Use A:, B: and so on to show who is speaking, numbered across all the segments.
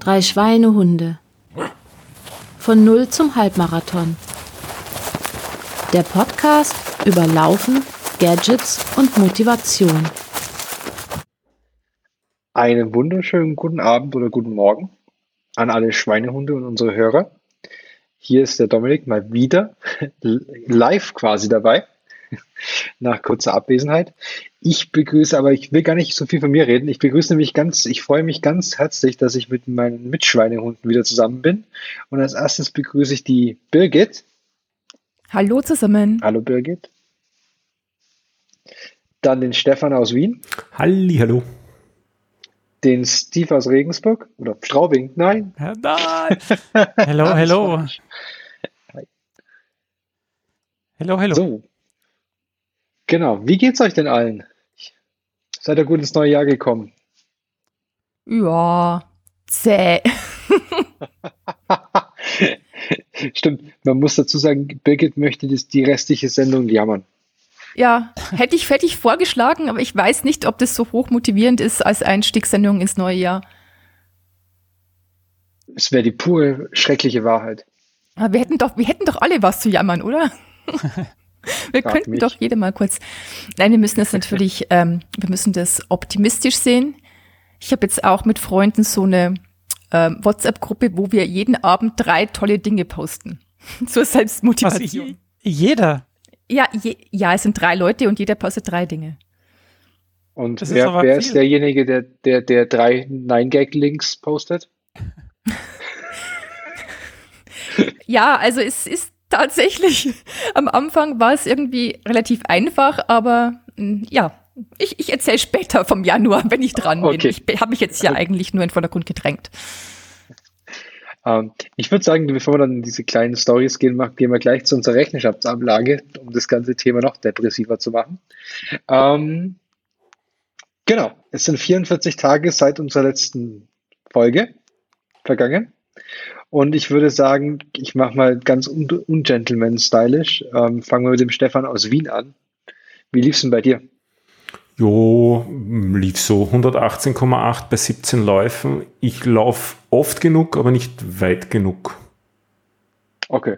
A: Drei Schweinehunde. Von Null zum Halbmarathon. Der Podcast über Laufen, Gadgets und Motivation.
B: Einen wunderschönen guten Abend oder guten Morgen an alle Schweinehunde und unsere Hörer. Hier ist der Dominik mal wieder live quasi dabei nach kurzer Abwesenheit. Ich begrüße, aber ich will gar nicht so viel von mir reden. Ich begrüße nämlich ganz, ich freue mich ganz herzlich, dass ich mit meinen Mitschweinehunden wieder zusammen bin. Und als erstes begrüße ich die Birgit.
C: Hallo zusammen.
B: Hallo Birgit. Dann den Stefan aus Wien.
D: Halli, hallo.
B: Den Steve aus Regensburg oder Straubing. Nein.
D: Nein. hello, hello. Hello, hello. So,
B: Genau. Wie geht's euch denn allen? Seid ihr gut ins neue Jahr gekommen?
C: Ja, zäh.
B: Stimmt. Man muss dazu sagen, Birgit möchte das, die restliche Sendung jammern.
C: Ja, hätte ich, hätte ich vorgeschlagen, aber ich weiß nicht, ob das so hoch motivierend ist als Einstiegssendung ins neue Jahr.
B: Es wäre die pure schreckliche Wahrheit.
C: Aber wir hätten doch, wir hätten doch alle was zu jammern, oder? Wir könnten mich. doch jede mal kurz. Nein, wir müssen das natürlich, ähm, wir müssen das optimistisch sehen. Ich habe jetzt auch mit Freunden so eine ähm, WhatsApp-Gruppe, wo wir jeden Abend drei tolle Dinge posten. Zur Selbstmotivation.
D: Was, jeder?
C: Ja, je, ja, es sind drei Leute und jeder postet drei Dinge.
B: Und das wer, ist, wer ist derjenige, der, der, der drei Nine-Gag-Links postet?
C: ja, also es ist tatsächlich. Am Anfang war es irgendwie relativ einfach, aber hm, ja, ich, ich erzähle später vom Januar, wenn ich dran bin. Okay. Ich habe mich jetzt ja eigentlich nur in Vordergrund gedrängt.
B: Ähm, ich würde sagen, bevor wir dann in diese kleinen Stories gehen, gehen wir gleich zu unserer Rechenschaftsablage, um das ganze Thema noch depressiver zu machen. Ähm, genau, es sind 44 Tage seit unserer letzten Folge vergangen. Und ich würde sagen, ich mache mal ganz un ungentleman-stylisch. Ähm, fangen wir mit dem Stefan aus Wien an. Wie lief es denn bei dir?
D: Jo, lief so 118,8 bei 17 Läufen. Ich laufe oft genug, aber nicht weit genug.
B: Okay.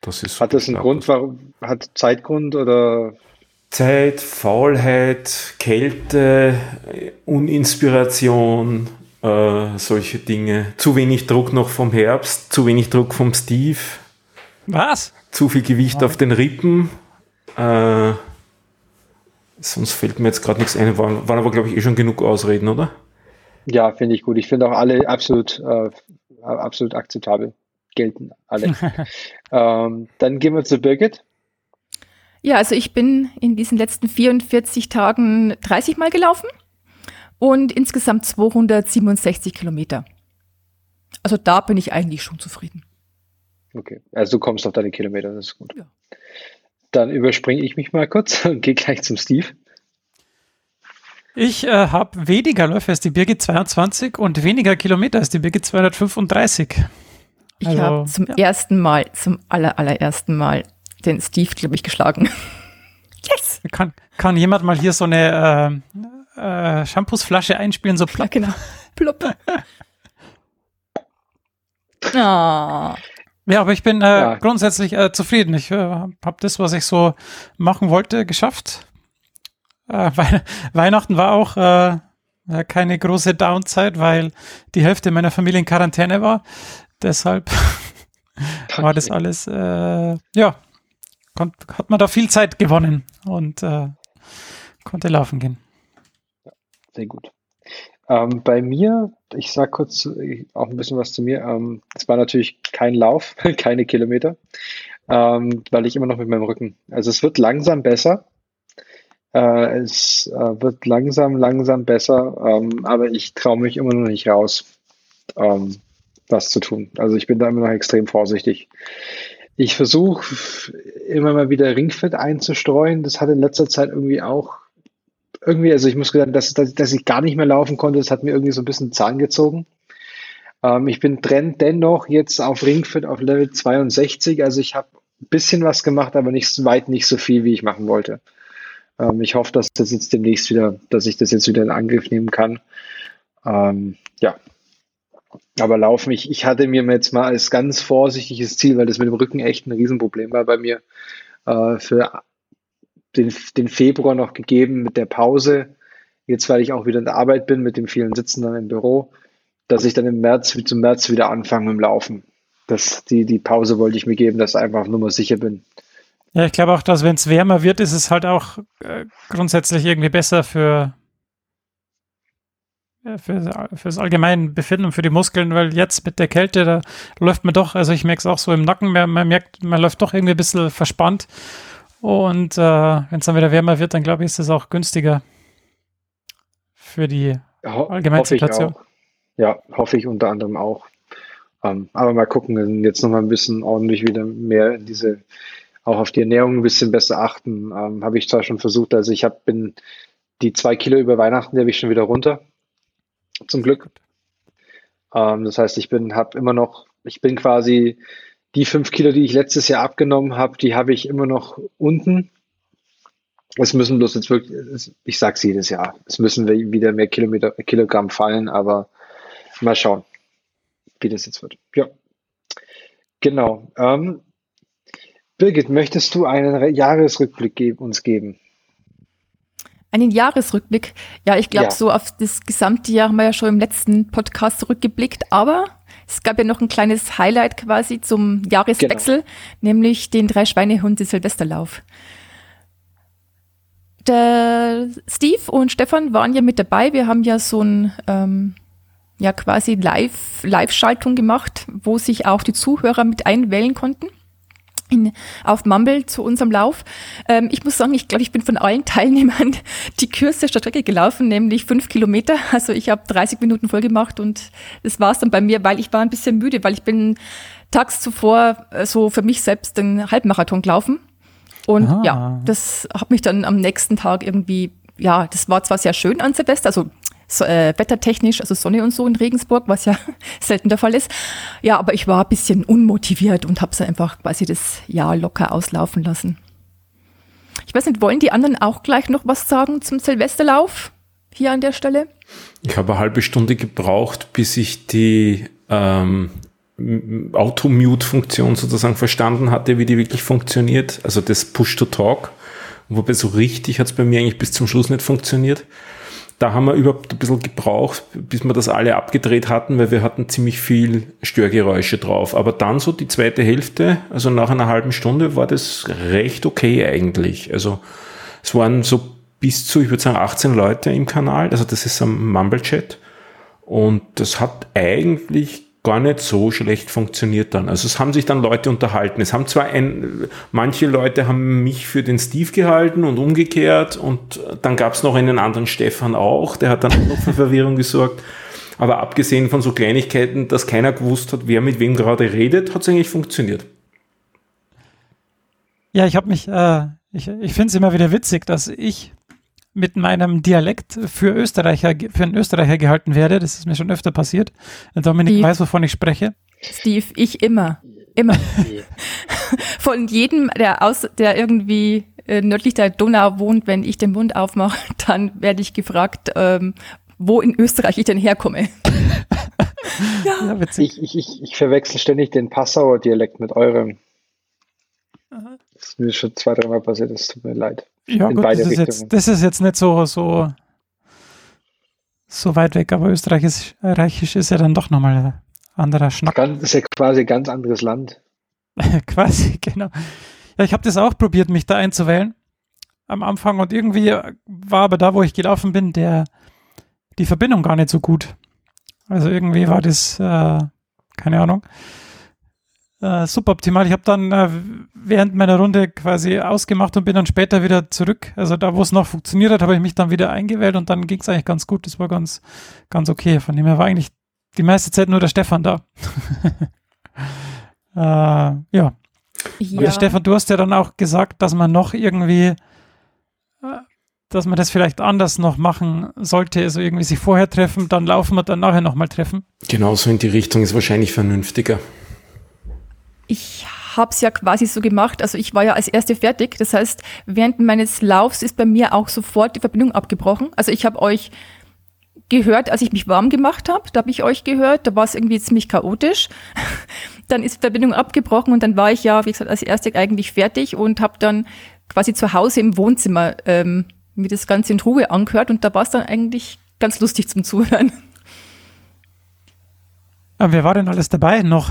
B: Das ist hat das einen Grund, warum, hat Zeitgrund oder?
D: Zeit, Faulheit, Kälte, Uninspiration, äh, solche Dinge. Zu wenig Druck noch vom Herbst, zu wenig Druck vom Steve.
C: Was?
D: Zu viel Gewicht auf den Rippen. Äh, sonst fällt mir jetzt gerade nichts ein. Waren, waren aber, glaube ich, eh schon genug Ausreden, oder?
B: Ja, finde ich gut. Ich finde auch alle absolut, äh, absolut akzeptabel. Gelten alle. ähm, dann gehen wir zu Birgit.
C: Ja, also ich bin in diesen letzten 44 Tagen 30 Mal gelaufen und insgesamt 267 Kilometer. Also da bin ich eigentlich schon zufrieden.
B: Okay, also du kommst auf deine Kilometer, das ist gut. Ja. Dann überspringe ich mich mal kurz und gehe gleich zum Steve.
E: Ich äh, habe weniger Läufe als die Birgit 22 und weniger Kilometer als die Birgit 235.
C: Ich also, habe zum ja. ersten Mal, zum aller, allerersten Mal den Steve, glaube ich, geschlagen.
E: yes! Kann, kann jemand mal hier so eine äh, äh, Shampoosflasche einspielen, so plopp.
C: Ja, genau. Plopp.
E: oh. Ja, aber ich bin äh, ja. grundsätzlich äh, zufrieden. Ich äh, habe das, was ich so machen wollte, geschafft. Äh, We Weihnachten war auch äh, keine große Downside, weil die Hälfte meiner Familie in Quarantäne war. Deshalb war das alles, äh, ja, hat man da viel Zeit gewonnen und äh, konnte laufen gehen.
B: Sehr gut. Ähm, bei mir, ich sage kurz auch ein bisschen was zu mir. Ähm, es war natürlich kein Lauf, keine Kilometer, ähm, weil ich immer noch mit meinem Rücken. Also es wird langsam besser. Äh, es äh, wird langsam, langsam besser, ähm, aber ich traue mich immer noch nicht raus, ähm, was zu tun. Also ich bin da immer noch extrem vorsichtig. Ich versuche immer mal wieder Ringfit einzustreuen. Das hat in letzter Zeit irgendwie auch irgendwie, also ich muss sagen, dass, dass, dass ich gar nicht mehr laufen konnte, das hat mir irgendwie so ein bisschen Zahn gezogen. Ähm, ich bin Trend dennoch jetzt auf Ringfit auf Level 62, also ich habe ein bisschen was gemacht, aber nicht weit nicht so viel, wie ich machen wollte. Ähm, ich hoffe, dass das jetzt demnächst wieder, dass ich das jetzt wieder in Angriff nehmen kann. Ähm, ja, aber laufen, ich, ich hatte mir jetzt mal als ganz vorsichtiges Ziel, weil das mit dem Rücken echt ein Riesenproblem war bei mir, äh, für den, den Februar noch gegeben mit der Pause. Jetzt, weil ich auch wieder in der Arbeit bin, mit dem vielen Sitzen dann im Büro, dass ich dann im März, zum März wieder anfange mit dem Laufen. Das, die, die Pause wollte ich mir geben, dass ich einfach nur mal sicher bin.
E: Ja, ich glaube auch, dass wenn es wärmer wird, ist es halt auch äh, grundsätzlich irgendwie besser für, ja, für, für das allgemeine Befinden und für die Muskeln, weil jetzt mit der Kälte, da läuft man doch, also ich merke es auch so im Nacken, man, man, merkt, man läuft doch irgendwie ein bisschen verspannt. Und äh, wenn es dann wieder wärmer wird, dann glaube ich, ist es auch günstiger für die allgemeine Situation.
B: Ja, hoffe ich unter anderem auch. Ähm, aber mal gucken, jetzt nochmal ein bisschen ordentlich wieder mehr in diese, auch auf die Ernährung ein bisschen besser achten. Ähm, habe ich zwar schon versucht, also ich hab, bin die zwei Kilo über Weihnachten, die habe ich schon wieder runter. Zum Glück. Ähm, das heißt, ich bin, habe immer noch, ich bin quasi die fünf Kilo, die ich letztes Jahr abgenommen habe, die habe ich immer noch unten. Es müssen bloß jetzt wirklich, ich sage es jedes Jahr, es müssen wieder mehr Kilometer, Kilogramm fallen, aber mal schauen, wie das jetzt wird. Ja, genau. Ähm, Birgit, möchtest du einen Jahresrückblick ge uns geben?
C: Einen Jahresrückblick? Ja, ich glaube, ja. so auf das gesamte Jahr haben wir ja schon im letzten Podcast zurückgeblickt, aber es gab ja noch ein kleines Highlight quasi zum Jahreswechsel, genau. nämlich den Drei-Schweinehunde Silvesterlauf. Der Steve und Stefan waren ja mit dabei. Wir haben ja so ein ähm, ja quasi Live Live-Schaltung gemacht, wo sich auch die Zuhörer mit einwählen konnten in, auf Mumble zu unserem Lauf. Ähm, ich muss sagen, ich glaube, ich bin von allen Teilnehmern die kürzeste Strecke gelaufen, nämlich fünf Kilometer. Also ich habe 30 Minuten voll gemacht und das war's dann bei mir, weil ich war ein bisschen müde, weil ich bin tags zuvor äh, so für mich selbst den Halbmarathon gelaufen. Und ah. ja, das hat mich dann am nächsten Tag irgendwie, ja, das war zwar sehr schön an Silvester, also so, äh, wettertechnisch, also Sonne und so in Regensburg, was ja selten der Fall ist. Ja, aber ich war ein bisschen unmotiviert und habe es einfach quasi das Jahr locker auslaufen lassen. Ich weiß nicht, wollen die anderen auch gleich noch was sagen zum Silvesterlauf hier an der Stelle?
D: Ich habe eine halbe Stunde gebraucht, bis ich die ähm, Auto-Mute-Funktion sozusagen verstanden hatte, wie die wirklich funktioniert. Also das Push-to-Talk. Wobei so richtig hat es bei mir eigentlich bis zum Schluss nicht funktioniert da haben wir überhaupt ein bisschen gebraucht, bis wir das alle abgedreht hatten, weil wir hatten ziemlich viel Störgeräusche drauf. Aber dann so die zweite Hälfte, also nach einer halben Stunde, war das recht okay eigentlich. Also es waren so bis zu, ich würde sagen, 18 Leute im Kanal. Also das ist am Mumble-Chat. Und das hat eigentlich gar nicht so schlecht funktioniert dann. Also es haben sich dann Leute unterhalten. Es haben zwar ein, manche Leute haben mich für den Steve gehalten und umgekehrt und dann gab es noch einen anderen Stefan auch, der hat dann noch für Verwirrung gesorgt. Aber abgesehen von so Kleinigkeiten, dass keiner gewusst hat, wer mit wem gerade redet, hat es eigentlich funktioniert.
E: Ja, ich habe mich, äh, ich, ich finde es immer wieder witzig, dass ich mit meinem Dialekt für Österreicher, für einen Österreicher gehalten werde. Das ist mir schon öfter passiert. Dominik Steve. weiß, wovon ich spreche.
C: Steve, ich immer. Immer. Von jedem, der aus, der irgendwie äh, nördlich der Donau wohnt, wenn ich den Mund aufmache, dann werde ich gefragt, ähm, wo in Österreich ich denn herkomme.
B: ja. ja ich, ich, ich, ich verwechsel ständig den Passauer Dialekt mit eurem. Das ist mir schon zwei, dreimal passiert, es tut mir leid.
E: Ja, gut, das ist, jetzt, das ist jetzt nicht so, so, so weit weg, aber Österreichisch Reichisch ist ja dann doch nochmal ein anderer Schnack.
B: Das ist ja quasi ein ganz anderes Land.
E: quasi, genau. Ja, ich habe das auch probiert, mich da einzuwählen am Anfang und irgendwie war aber da, wo ich gelaufen bin, der, die Verbindung gar nicht so gut. Also irgendwie war das, äh, keine Ahnung äh, suboptimal. Ich habe dann äh, während meiner Runde quasi ausgemacht und bin dann später wieder zurück. Also da, wo es noch funktioniert hat, habe ich mich dann wieder eingewählt und dann ging es eigentlich ganz gut. Das war ganz, ganz okay. Von dem her war eigentlich die meiste Zeit nur der Stefan da. äh, ja. ja. Aber Stefan, du hast ja dann auch gesagt, dass man noch irgendwie, äh, dass man das vielleicht anders noch machen sollte. Also irgendwie sich vorher treffen, dann laufen und dann nachher nochmal treffen.
D: Genauso in die Richtung ist wahrscheinlich vernünftiger
C: ich habe es ja quasi so gemacht. Also ich war ja als erste fertig. Das heißt, während meines Laufs ist bei mir auch sofort die Verbindung abgebrochen. Also ich habe euch gehört, als ich mich warm gemacht habe. Da habe ich euch gehört. Da war es irgendwie ziemlich chaotisch. dann ist die Verbindung abgebrochen und dann war ich ja, wie gesagt, als Erste eigentlich fertig und habe dann quasi zu Hause im Wohnzimmer ähm, mir das Ganze in Ruhe angehört und da war es dann eigentlich ganz lustig zum Zuhören.
E: Aber wer war denn alles dabei noch?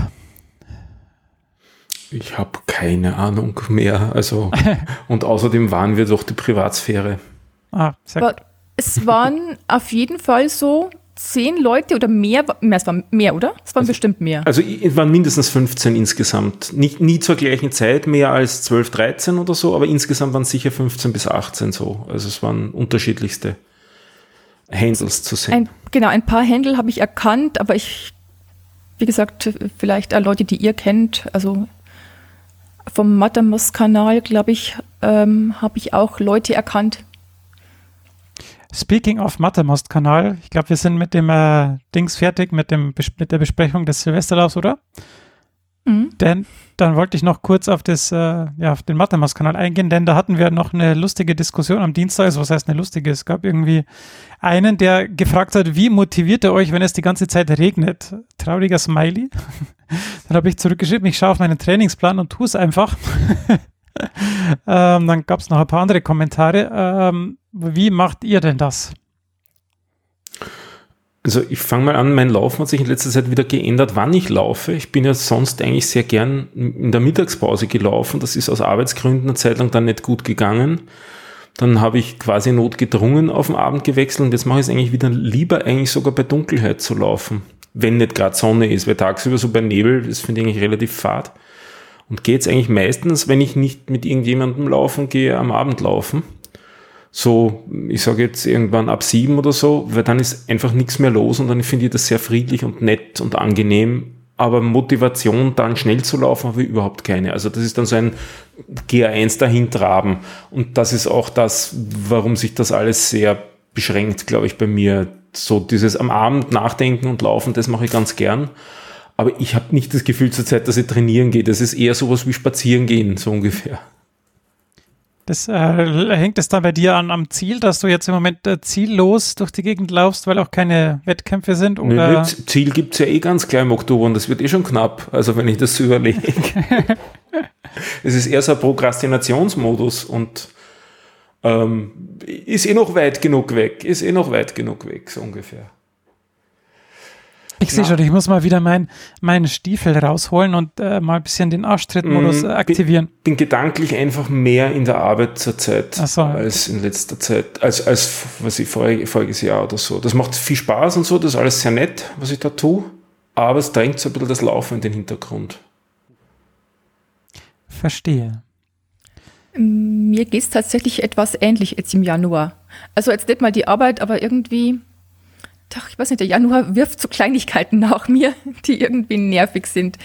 D: Ich habe keine Ahnung mehr. Also und außerdem waren wir doch die Privatsphäre.
C: Ah, sehr gut. Es waren auf jeden Fall so zehn Leute oder mehr, mehr es waren mehr, oder? Es waren also, bestimmt mehr.
D: Also es waren mindestens 15 insgesamt. Nicht, nie zur gleichen Zeit, mehr als 12, 13 oder so, aber insgesamt waren es sicher 15 bis 18 so. Also es waren unterschiedlichste Handles zu sehen.
C: Ein, genau, ein paar Handle habe ich erkannt, aber ich, wie gesagt, vielleicht auch Leute, die ihr kennt, also vom Mattermost-Kanal, glaube ich, ähm, habe ich auch Leute erkannt.
E: Speaking of Mattermost-Kanal, ich glaube, wir sind mit dem äh, Dings fertig, mit, dem, mit der Besprechung des Silvesterlaufs, oder? Mhm. Denn dann wollte ich noch kurz auf, das, äh, ja, auf den Mattermost-Kanal eingehen, denn da hatten wir noch eine lustige Diskussion am Dienstag. Also, was heißt eine lustige? Es gab irgendwie einen, der gefragt hat, wie motiviert ihr euch, wenn es die ganze Zeit regnet? Trauriger Smiley. dann habe ich zurückgeschrieben, ich schaue auf meinen Trainingsplan und tue es einfach. ähm, dann gab es noch ein paar andere Kommentare. Ähm, wie macht ihr denn das?
D: Also ich fange mal an, mein Laufen hat sich in letzter Zeit wieder geändert, wann ich laufe. Ich bin ja sonst eigentlich sehr gern in der Mittagspause gelaufen. Das ist aus Arbeitsgründen eine Zeit lang dann nicht gut gegangen. Dann habe ich quasi notgedrungen auf den Abend gewechselt und jetzt mache ich es eigentlich wieder lieber eigentlich sogar bei Dunkelheit zu laufen. Wenn nicht gerade Sonne ist, weil tagsüber so bei Nebel, das finde ich eigentlich relativ fad. Und gehe jetzt eigentlich meistens, wenn ich nicht mit irgendjemandem laufen gehe, am Abend laufen so, ich sage jetzt irgendwann ab sieben oder so, weil dann ist einfach nichts mehr los und dann finde ich das sehr friedlich und nett und angenehm. Aber Motivation, dann schnell zu laufen, habe ich überhaupt keine. Also das ist dann so ein GA1 dahintraben. Und das ist auch das, warum sich das alles sehr beschränkt, glaube ich, bei mir. So dieses am Abend nachdenken und laufen, das mache ich ganz gern. Aber ich habe nicht das Gefühl zur Zeit, dass ich trainieren gehe. Das ist eher sowas wie spazieren gehen, so ungefähr.
E: Das, äh, hängt es dann bei dir an am Ziel, dass du jetzt im Moment äh, ziellos durch die Gegend laufst, weil auch keine Wettkämpfe sind? Oder? Nee,
D: Ziel gibt es ja eh ganz klar im Oktober und das wird eh schon knapp, also wenn ich das so überlege. es ist eher so ein Prokrastinationsmodus und ähm, ist eh noch weit genug weg, ist eh noch weit genug weg, so ungefähr.
E: Ich sehe schon, ich muss mal wieder meinen mein Stiefel rausholen und äh, mal ein bisschen den Arschtrittmodus mm, aktivieren.
D: Bin, bin, gedanklich einfach mehr in der Arbeit zurzeit so. als in letzter Zeit, als, als was ich vorig, voriges Jahr oder so. Das macht viel Spaß und so, das ist alles sehr nett, was ich da tue, aber es drängt so ein bisschen das Laufen in den Hintergrund.
E: Verstehe.
C: Mir geht es tatsächlich etwas ähnlich jetzt im Januar. Also jetzt nicht mal die Arbeit, aber irgendwie doch, ich weiß nicht, der Januar wirft so Kleinigkeiten nach mir, die irgendwie nervig sind.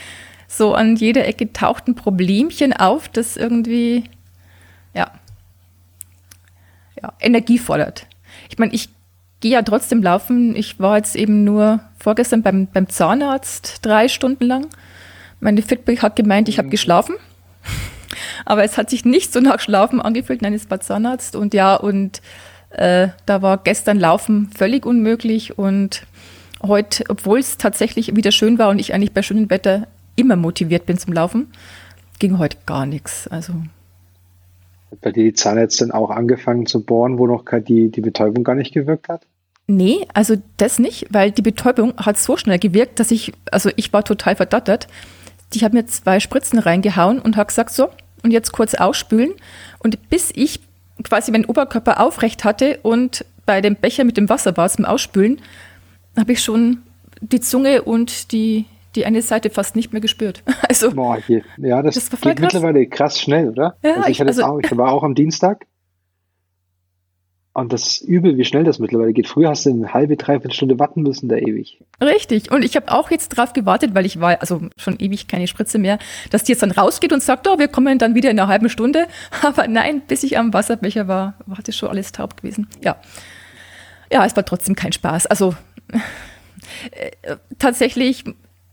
C: So an jeder Ecke taucht ein Problemchen auf, das irgendwie, ja, ja Energie fordert. Ich meine, ich gehe ja trotzdem laufen. Ich war jetzt eben nur vorgestern beim, beim Zahnarzt drei Stunden lang. Meine Fitbit hat gemeint, ich habe geschlafen. Aber es hat sich nicht so nach Schlafen angefühlt. Nein, es war Zahnarzt. Und ja, und äh, da war gestern Laufen völlig unmöglich und heute, obwohl es tatsächlich wieder schön war und ich eigentlich bei schönem Wetter immer motiviert bin zum Laufen, ging heute gar nichts. Also
B: hat bei dir die Zahnärztin auch angefangen zu bohren, wo noch die, die Betäubung gar nicht gewirkt hat?
C: Nee, also das nicht, weil die Betäubung hat so schnell gewirkt, dass ich, also ich war total verdattert. Die hat mir zwei Spritzen reingehauen und hat gesagt, so, und jetzt kurz ausspülen. Und bis ich quasi meinen Oberkörper aufrecht hatte und bei dem Becher mit dem Wasser war zum Ausspülen, habe ich schon die Zunge und die, die eine Seite fast nicht mehr gespürt. Also,
B: Boah, ja, das, das geht krass. mittlerweile krass schnell, oder? Ja, also ich, hatte also, auch, ich war auch am Dienstag und das ist übel, wie schnell das mittlerweile geht. Früher hast du eine halbe, dreiviertel Stunde warten müssen, da ewig.
C: Richtig. Und ich habe auch jetzt drauf gewartet, weil ich war also schon ewig keine Spritze mehr, dass die jetzt dann rausgeht und sagt, oh, wir kommen dann wieder in einer halben Stunde. Aber nein, bis ich am Wasserbecher war, war das schon alles taub gewesen. Ja. Ja, es war trotzdem kein Spaß. Also äh, tatsächlich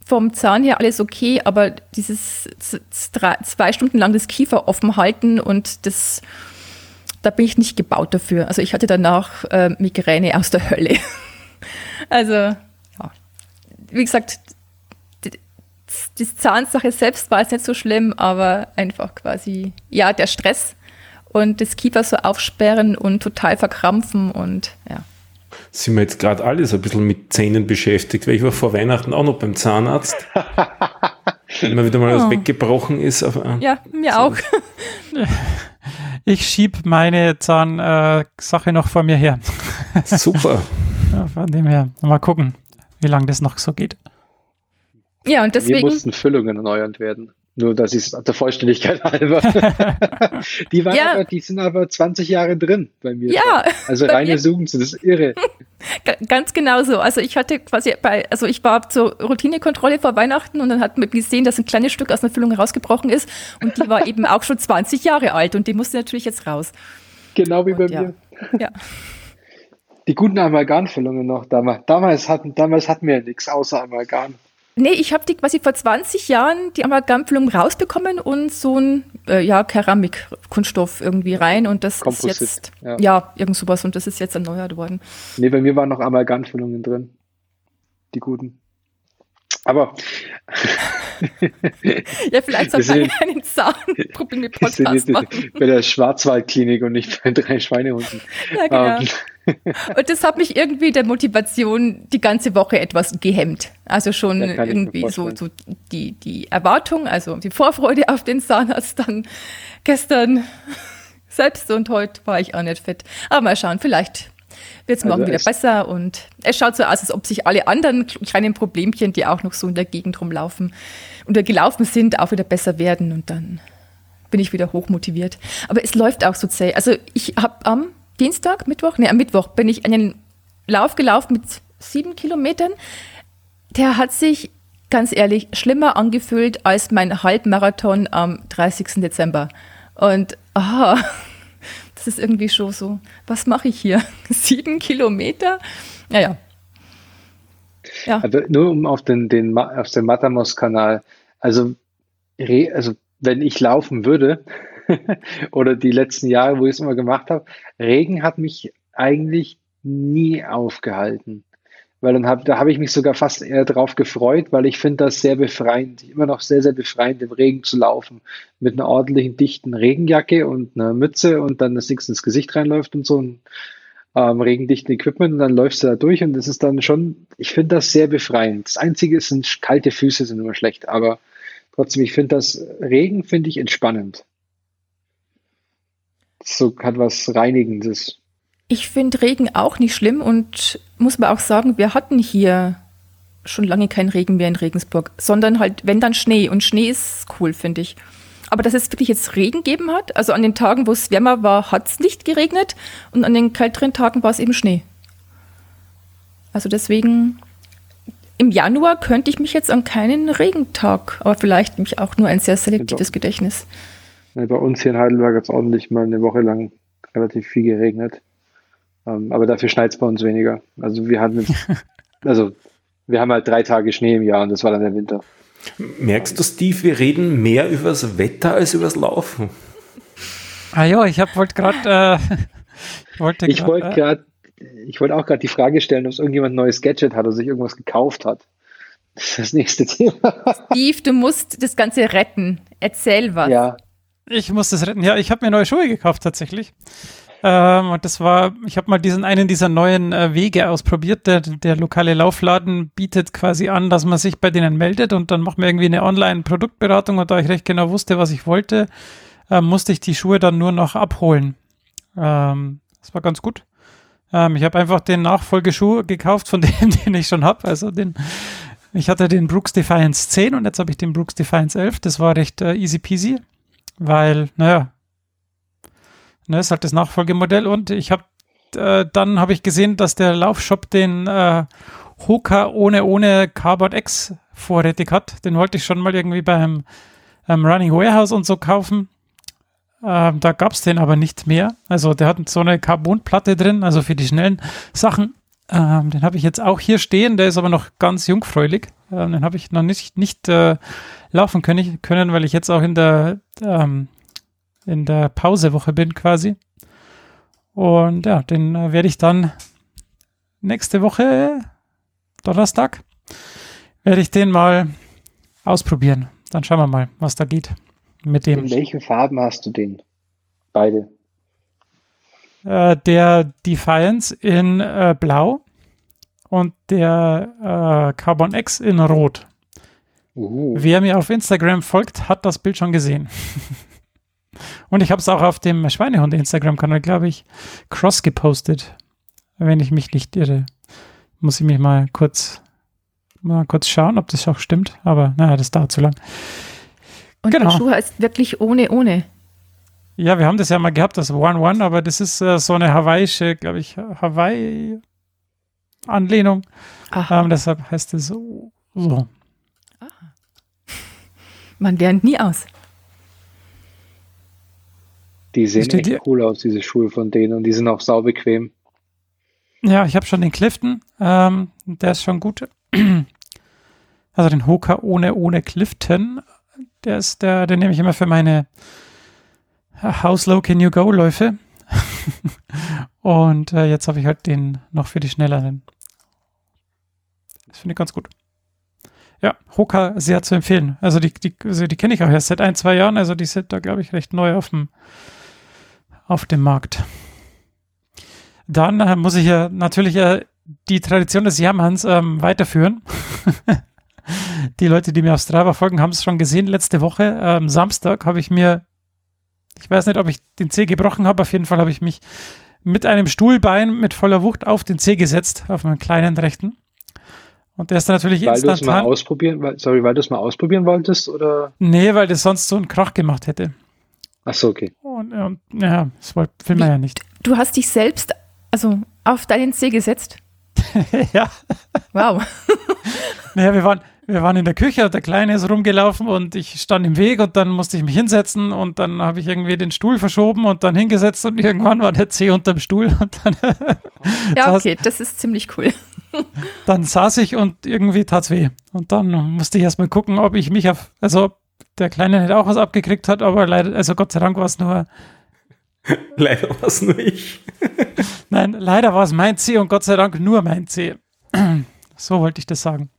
C: vom Zahn her alles okay, aber dieses zwei Stunden lang das Kiefer offen halten und das da bin ich nicht gebaut dafür. Also ich hatte danach äh, Migräne aus der Hölle. Also, ja. Wie gesagt, die, die Zahnsache selbst war es nicht so schlimm, aber einfach quasi, ja, der Stress und das Kiefer so aufsperren und total verkrampfen und ja.
D: Sind wir jetzt gerade alle so ein bisschen mit Zähnen beschäftigt, weil ich war vor Weihnachten auch noch beim Zahnarzt. wenn mal wieder mal oh. was weggebrochen ist. Auf,
C: ja, mir so. auch.
E: Ich schieb meine Zahnsache äh, noch vor mir her.
D: Super.
E: ja, von dem her, mal gucken, wie lange das noch so geht.
C: Ja, und deswegen.
B: Wir mussten Füllungen erneuert werden. Nur, dass ich es der Vollständigkeit halber. die, waren ja. aber, die sind aber 20 Jahre drin bei mir.
C: Ja.
B: Also reine Suchen, das ist irre.
C: Ganz genau so. Also ich hatte quasi bei, also ich war zur Routinekontrolle vor Weihnachten und dann hat man gesehen, dass ein kleines Stück aus einer Füllung rausgebrochen ist und die war eben auch schon 20 Jahre alt und die musste natürlich jetzt raus.
B: Genau wie
C: und
B: bei
C: ja.
B: mir.
C: Ja.
B: Die guten Amalgamfüllungen noch damals. Damals hatten, damals hatten wir ja nichts außer Amalgam.
C: Nee, ich habe die quasi vor 20 Jahren die Amalgamfüllung rausbekommen und so ein äh, ja, Keramikkunststoff irgendwie rein und das Komposit, ist jetzt ja. ja. irgend sowas und das ist jetzt erneuert worden.
B: Nee, bei mir waren noch Amalgamfüllungen drin. Die guten. Aber
C: ja, vielleicht sollte man einen Zahnproblem mit Podcast machen.
B: Bei der Schwarzwaldklinik und nicht bei drei Schweinehunden. Ja, genau.
C: Ähm. Und das hat mich irgendwie der Motivation die ganze Woche etwas gehemmt. Also schon irgendwie so, so die, die Erwartung, also die Vorfreude auf den Zahnarzt dann gestern selbst und heute war ich auch nicht fit. Aber mal schauen, vielleicht wird es morgen also wieder besser und es schaut so aus, als ob sich alle anderen kleinen Problemchen, die auch noch so in der Gegend rumlaufen oder gelaufen sind, auch wieder besser werden und dann bin ich wieder hochmotiviert. Aber es läuft auch so zäh. Also ich habe am Dienstag, Mittwoch, ne, am Mittwoch bin ich einen Lauf gelaufen mit sieben Kilometern. Der hat sich ganz ehrlich schlimmer angefühlt als mein Halbmarathon am 30. Dezember. Und aha, das ist irgendwie schon so, was mache ich hier? Sieben Kilometer? Naja.
B: Ja. Also nur um auf den, den, auf den Matamos-Kanal, also, also wenn ich laufen würde, oder die letzten Jahre, wo ich es immer gemacht habe, Regen hat mich eigentlich nie aufgehalten weil dann hab, da habe ich mich sogar fast eher drauf gefreut, weil ich finde das sehr befreiend, immer noch sehr, sehr befreiend, im Regen zu laufen. Mit einer ordentlichen, dichten Regenjacke und einer Mütze und dann das nichts ins Gesicht reinläuft und so ein ähm, regendichten Equipment und dann läufst du da durch und das ist dann schon, ich finde das sehr befreiend. Das Einzige sind kalte Füße sind immer schlecht, aber trotzdem, ich finde das Regen finde ich entspannend. So hat was Reinigendes.
C: Ich finde Regen auch nicht schlimm und muss man auch sagen, wir hatten hier schon lange keinen Regen mehr in Regensburg, sondern halt, wenn dann Schnee. Und Schnee ist cool, finde ich. Aber dass es wirklich jetzt Regen gegeben hat, also an den Tagen, wo es wärmer war, hat es nicht geregnet und an den kälteren Tagen war es eben Schnee. Also deswegen, im Januar könnte ich mich jetzt an keinen Regentag, aber vielleicht mich auch nur ein sehr selektives Gedächtnis.
B: bei uns hier in Heidelberg hat es ordentlich mal eine Woche lang relativ viel geregnet. Ähm, aber dafür schneit es bei uns weniger. Also wir hatten also wir haben halt drei Tage Schnee im Jahr und das war dann der Winter.
D: Merkst du, Steve, wir reden mehr über das Wetter als über das Laufen.
E: Ah ja, ich wollte gerade. Äh,
B: wollte ich wollte gerade, äh, ich wollte auch gerade die Frage stellen, ob es irgendjemand ein neues Gadget hat oder sich irgendwas gekauft hat. Das ist das nächste Thema.
C: Steve, du musst das Ganze retten. Erzähl was.
B: Ja.
E: Ich muss das retten. Ja, ich habe mir neue Schuhe gekauft tatsächlich. Ähm, und das war, ich habe mal diesen einen dieser neuen äh, Wege ausprobiert. Der, der lokale Laufladen bietet quasi an, dass man sich bei denen meldet und dann macht man irgendwie eine Online-Produktberatung und da ich recht genau wusste, was ich wollte, äh, musste ich die Schuhe dann nur noch abholen. Ähm, das war ganz gut. Ähm, ich habe einfach den Nachfolgeschuh gekauft von dem, den ich schon habe. Also den, ich hatte den Brooks Defiance 10 und jetzt habe ich den Brooks Defiance 11. Das war recht äh, easy peasy, weil, naja, Ne, ist halt das Nachfolgemodell und ich habe äh, dann habe ich gesehen, dass der Laufshop den äh, Hoka ohne ohne Carbon X vorrätig hat. Den wollte ich schon mal irgendwie beim ähm, Running Warehouse und so kaufen. Ähm, da gab es den aber nicht mehr. Also der hat so eine Carbonplatte drin, also für die schnellen Sachen. Ähm, den habe ich jetzt auch hier stehen, der ist aber noch ganz jungfräulich. Ähm, den habe ich noch nicht, nicht äh, laufen können, können, weil ich jetzt auch in der ähm, in der Pausewoche bin quasi. Und ja, den äh, werde ich dann nächste Woche Donnerstag, werde ich den mal ausprobieren. Dann schauen wir mal, was da geht mit dem.
B: In welchen Farben hast du den? Beide.
E: Äh, der Defiance in äh, Blau und der äh, Carbon X in Rot. Uh. Wer mir auf Instagram folgt, hat das Bild schon gesehen. und ich habe es auch auf dem Schweinehunde-Instagram-Kanal, glaube ich, cross gepostet. Wenn ich mich nicht irre. Muss ich mich mal kurz, mal kurz schauen, ob das auch stimmt. Aber naja, das dauert zu lang.
C: Und genau. der Schuh heißt wirklich ohne, ohne.
E: Ja, wir haben das ja mal gehabt, das One-One, aber das ist äh, so eine hawaiische, glaube ich, Hawaii-Anlehnung. Ähm, deshalb heißt es so. so.
C: Man lernt nie aus.
B: Die sehen echt die? cool aus, diese Schuhe von denen, und die sind auch saubequem.
E: Ja, ich habe schon den Clifton, ähm, der ist schon gut. Also den Hoka ohne, ohne Clifton, der ist der, den nehme ich immer für meine How slow can you go Läufe. und äh, jetzt habe ich halt den noch für die schnelleren. Das finde ich ganz gut. Ja, Hoka sehr zu empfehlen. Also die, die, also die kenne ich auch erst seit ein, zwei Jahren. Also die sind da, glaube ich, recht neu auf dem, auf dem Markt. Dann äh, muss ich ja natürlich äh, die Tradition des Jammerns ähm, weiterführen. die Leute, die mir auf Strava folgen, haben es schon gesehen. Letzte Woche, ähm, Samstag, habe ich mir, ich weiß nicht, ob ich den Zeh gebrochen habe, auf jeden Fall habe ich mich mit einem Stuhlbein mit voller Wucht auf den Zeh gesetzt, auf meinen kleinen rechten. Und der ist dann natürlich
B: weil instantan. Mal ausprobieren, weil, sorry, weil du es mal ausprobieren wolltest, oder?
E: Nee, weil das sonst so einen Krach gemacht hätte.
B: Ach so, okay.
E: Und, und ja, das will man ja nicht.
C: Du hast dich selbst, also auf deinen Zeh gesetzt?
E: ja.
C: Wow.
E: naja, wir waren, wir waren in der Küche, der Kleine ist rumgelaufen und ich stand im Weg und dann musste ich mich hinsetzen und dann habe ich irgendwie den Stuhl verschoben und dann hingesetzt und irgendwann war der Zeh unterm Stuhl und dann.
C: ja, okay, das ist ziemlich cool.
E: dann saß ich und irgendwie tat es weh. Und dann musste ich erstmal gucken, ob ich mich auf, also der Kleine hätte auch was abgekriegt hat, aber leider, also Gott sei Dank war es nur.
D: leider war es nur ich.
E: Nein, leider war es mein C und Gott sei Dank nur mein C. so wollte ich das sagen.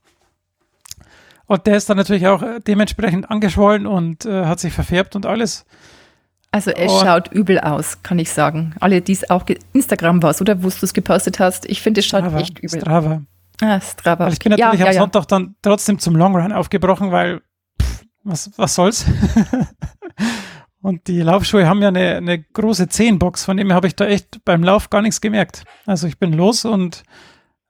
E: Und der ist dann natürlich auch äh, dementsprechend angeschwollen und äh, hat sich verfärbt und alles.
C: Also es oh. schaut übel aus, kann ich sagen. Alle, die es auch Instagram war, oder wo du es gepostet hast, ich finde, es schaut
E: Strava,
C: echt übel.
E: Strava.
C: Ah, Strava.
E: Weil ich bin natürlich ja, am ja, Sonntag dann trotzdem zum Longrun aufgebrochen, weil was, was soll's? und die Laufschuhe haben ja eine, eine große Zehenbox, von dem habe ich da echt beim Lauf gar nichts gemerkt. Also ich bin los und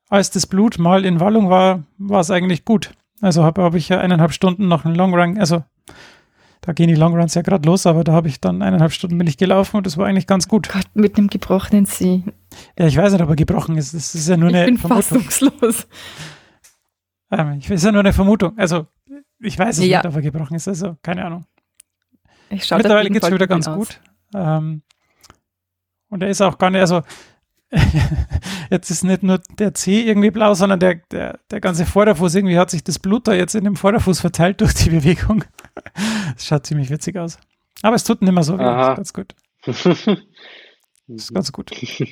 E: als das Blut mal in Wallung war, war es eigentlich gut. Also habe hab ich ja eineinhalb Stunden noch einen Longrun, also da gehen die Longruns ja gerade los, aber da habe ich dann eineinhalb Stunden bin ich gelaufen und das war eigentlich ganz gut.
C: Gott, mit einem gebrochenen Zeh.
E: Ja, ich weiß nicht, ob er gebrochen ist. Das ist ja nur
C: ich
E: eine
C: bin Vermutung. fassungslos.
E: Ähm, ich ist ja nur eine Vermutung. Also ich weiß es ja. nicht, ob er gebrochen ist. Also keine Ahnung.
C: Ich
E: Mittlerweile geht es wieder ganz aus. gut. Ähm, und er ist auch gar nicht, also jetzt ist nicht nur der Zeh irgendwie blau, sondern der, der, der ganze Vorderfuß, irgendwie hat sich das Blut da jetzt in dem Vorderfuß verteilt durch die Bewegung. Das schaut ziemlich witzig aus. Aber es tut nicht mehr so weh. Das ist ganz gut. Das ist ganz gut.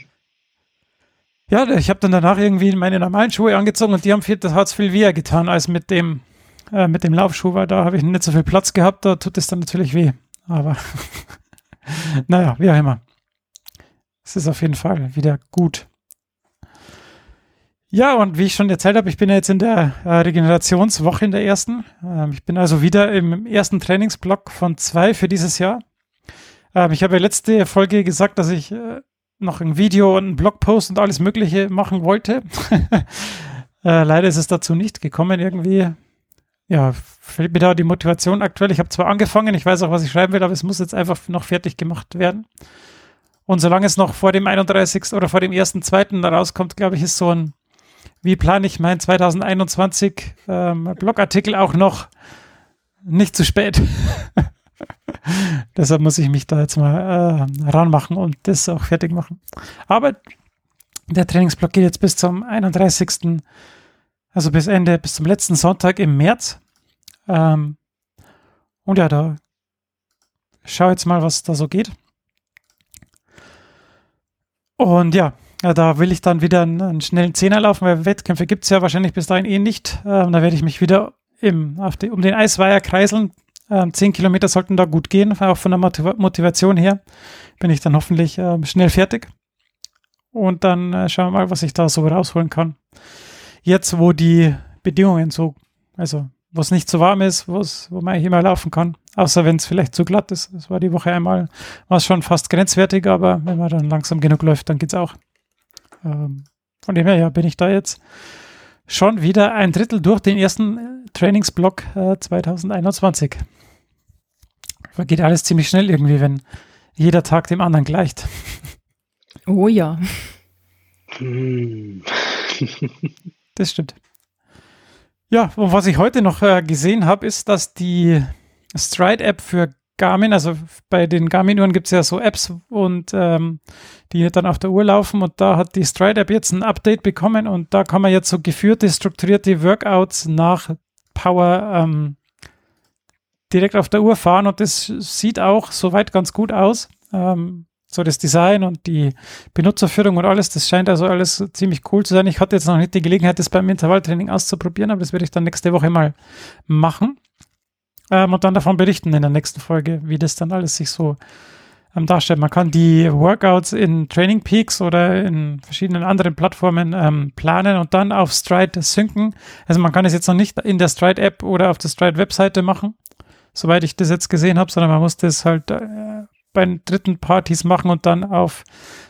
E: Ja, ich habe dann danach irgendwie meine normalen Schuhe angezogen und die haben viel, das hat es viel weh getan als mit dem, äh, mit dem Laufschuh, weil da habe ich nicht so viel Platz gehabt, da tut es dann natürlich weh. Aber naja, wie auch immer. Es ist auf jeden Fall wieder gut. Ja, und wie ich schon erzählt habe, ich bin ja jetzt in der äh, Regenerationswoche in der ersten. Ähm, ich bin also wieder im ersten Trainingsblock von zwei für dieses Jahr. Ähm, ich habe ja letzte Folge gesagt, dass ich äh, noch ein Video und einen Blogpost und alles Mögliche machen wollte. äh, leider ist es dazu nicht gekommen. Irgendwie, ja, fehlt mir da die Motivation aktuell. Ich habe zwar angefangen, ich weiß auch, was ich schreiben will, aber es muss jetzt einfach noch fertig gemacht werden. Und solange es noch vor dem 31. oder vor dem 1.2. rauskommt, glaube ich, ist so ein, wie plane ich mein 2021 ähm, Blogartikel auch noch nicht zu spät. Deshalb muss ich mich da jetzt mal äh, ranmachen und das auch fertig machen. Aber der Trainingsblock geht jetzt bis zum 31. Also bis Ende, bis zum letzten Sonntag im März. Ähm, und ja, da schau jetzt mal, was da so geht. Und ja, da will ich dann wieder einen, einen schnellen Zehner laufen, weil Wettkämpfe gibt es ja wahrscheinlich bis dahin eh nicht. Ähm, da werde ich mich wieder im, die, um den Eisweiher kreiseln. Ähm, zehn Kilometer sollten da gut gehen, auch von der Motiv Motivation her. Bin ich dann hoffentlich äh, schnell fertig. Und dann äh, schauen wir mal, was ich da so rausholen kann. Jetzt, wo die Bedingungen so, also wo es nicht zu warm ist, wo man eigentlich immer laufen kann, außer wenn es vielleicht zu glatt ist. Das war die Woche einmal, war es schon fast grenzwertig, aber wenn man dann langsam genug läuft, dann geht es auch. Ähm, von dem her, ja, bin ich da jetzt schon wieder ein Drittel durch den ersten Trainingsblock äh, 2021. Geht alles ziemlich schnell irgendwie, wenn jeder Tag dem anderen gleicht.
C: Oh ja.
E: das stimmt. Ja, und was ich heute noch äh, gesehen habe, ist, dass die Stride-App für Garmin, also bei den Garmin-Uhren gibt es ja so Apps und ähm, die dann auf der Uhr laufen und da hat die Stride-App jetzt ein Update bekommen und da kann man jetzt so geführte, strukturierte Workouts nach Power ähm, direkt auf der Uhr fahren und das sieht auch soweit ganz gut aus. Ähm, so das Design und die Benutzerführung und alles, das scheint also alles ziemlich cool zu sein. Ich hatte jetzt noch nicht die Gelegenheit, das beim Intervalltraining auszuprobieren, aber das werde ich dann nächste Woche mal machen ähm, und dann davon berichten in der nächsten Folge, wie das dann alles sich so ähm, darstellt. Man kann die Workouts in Training Peaks oder in verschiedenen anderen Plattformen ähm, planen und dann auf Stride synken. Also man kann es jetzt noch nicht in der Stride App oder auf der Stride Webseite machen, soweit ich das jetzt gesehen habe, sondern man muss das halt äh, bei dritten Partys machen und dann auf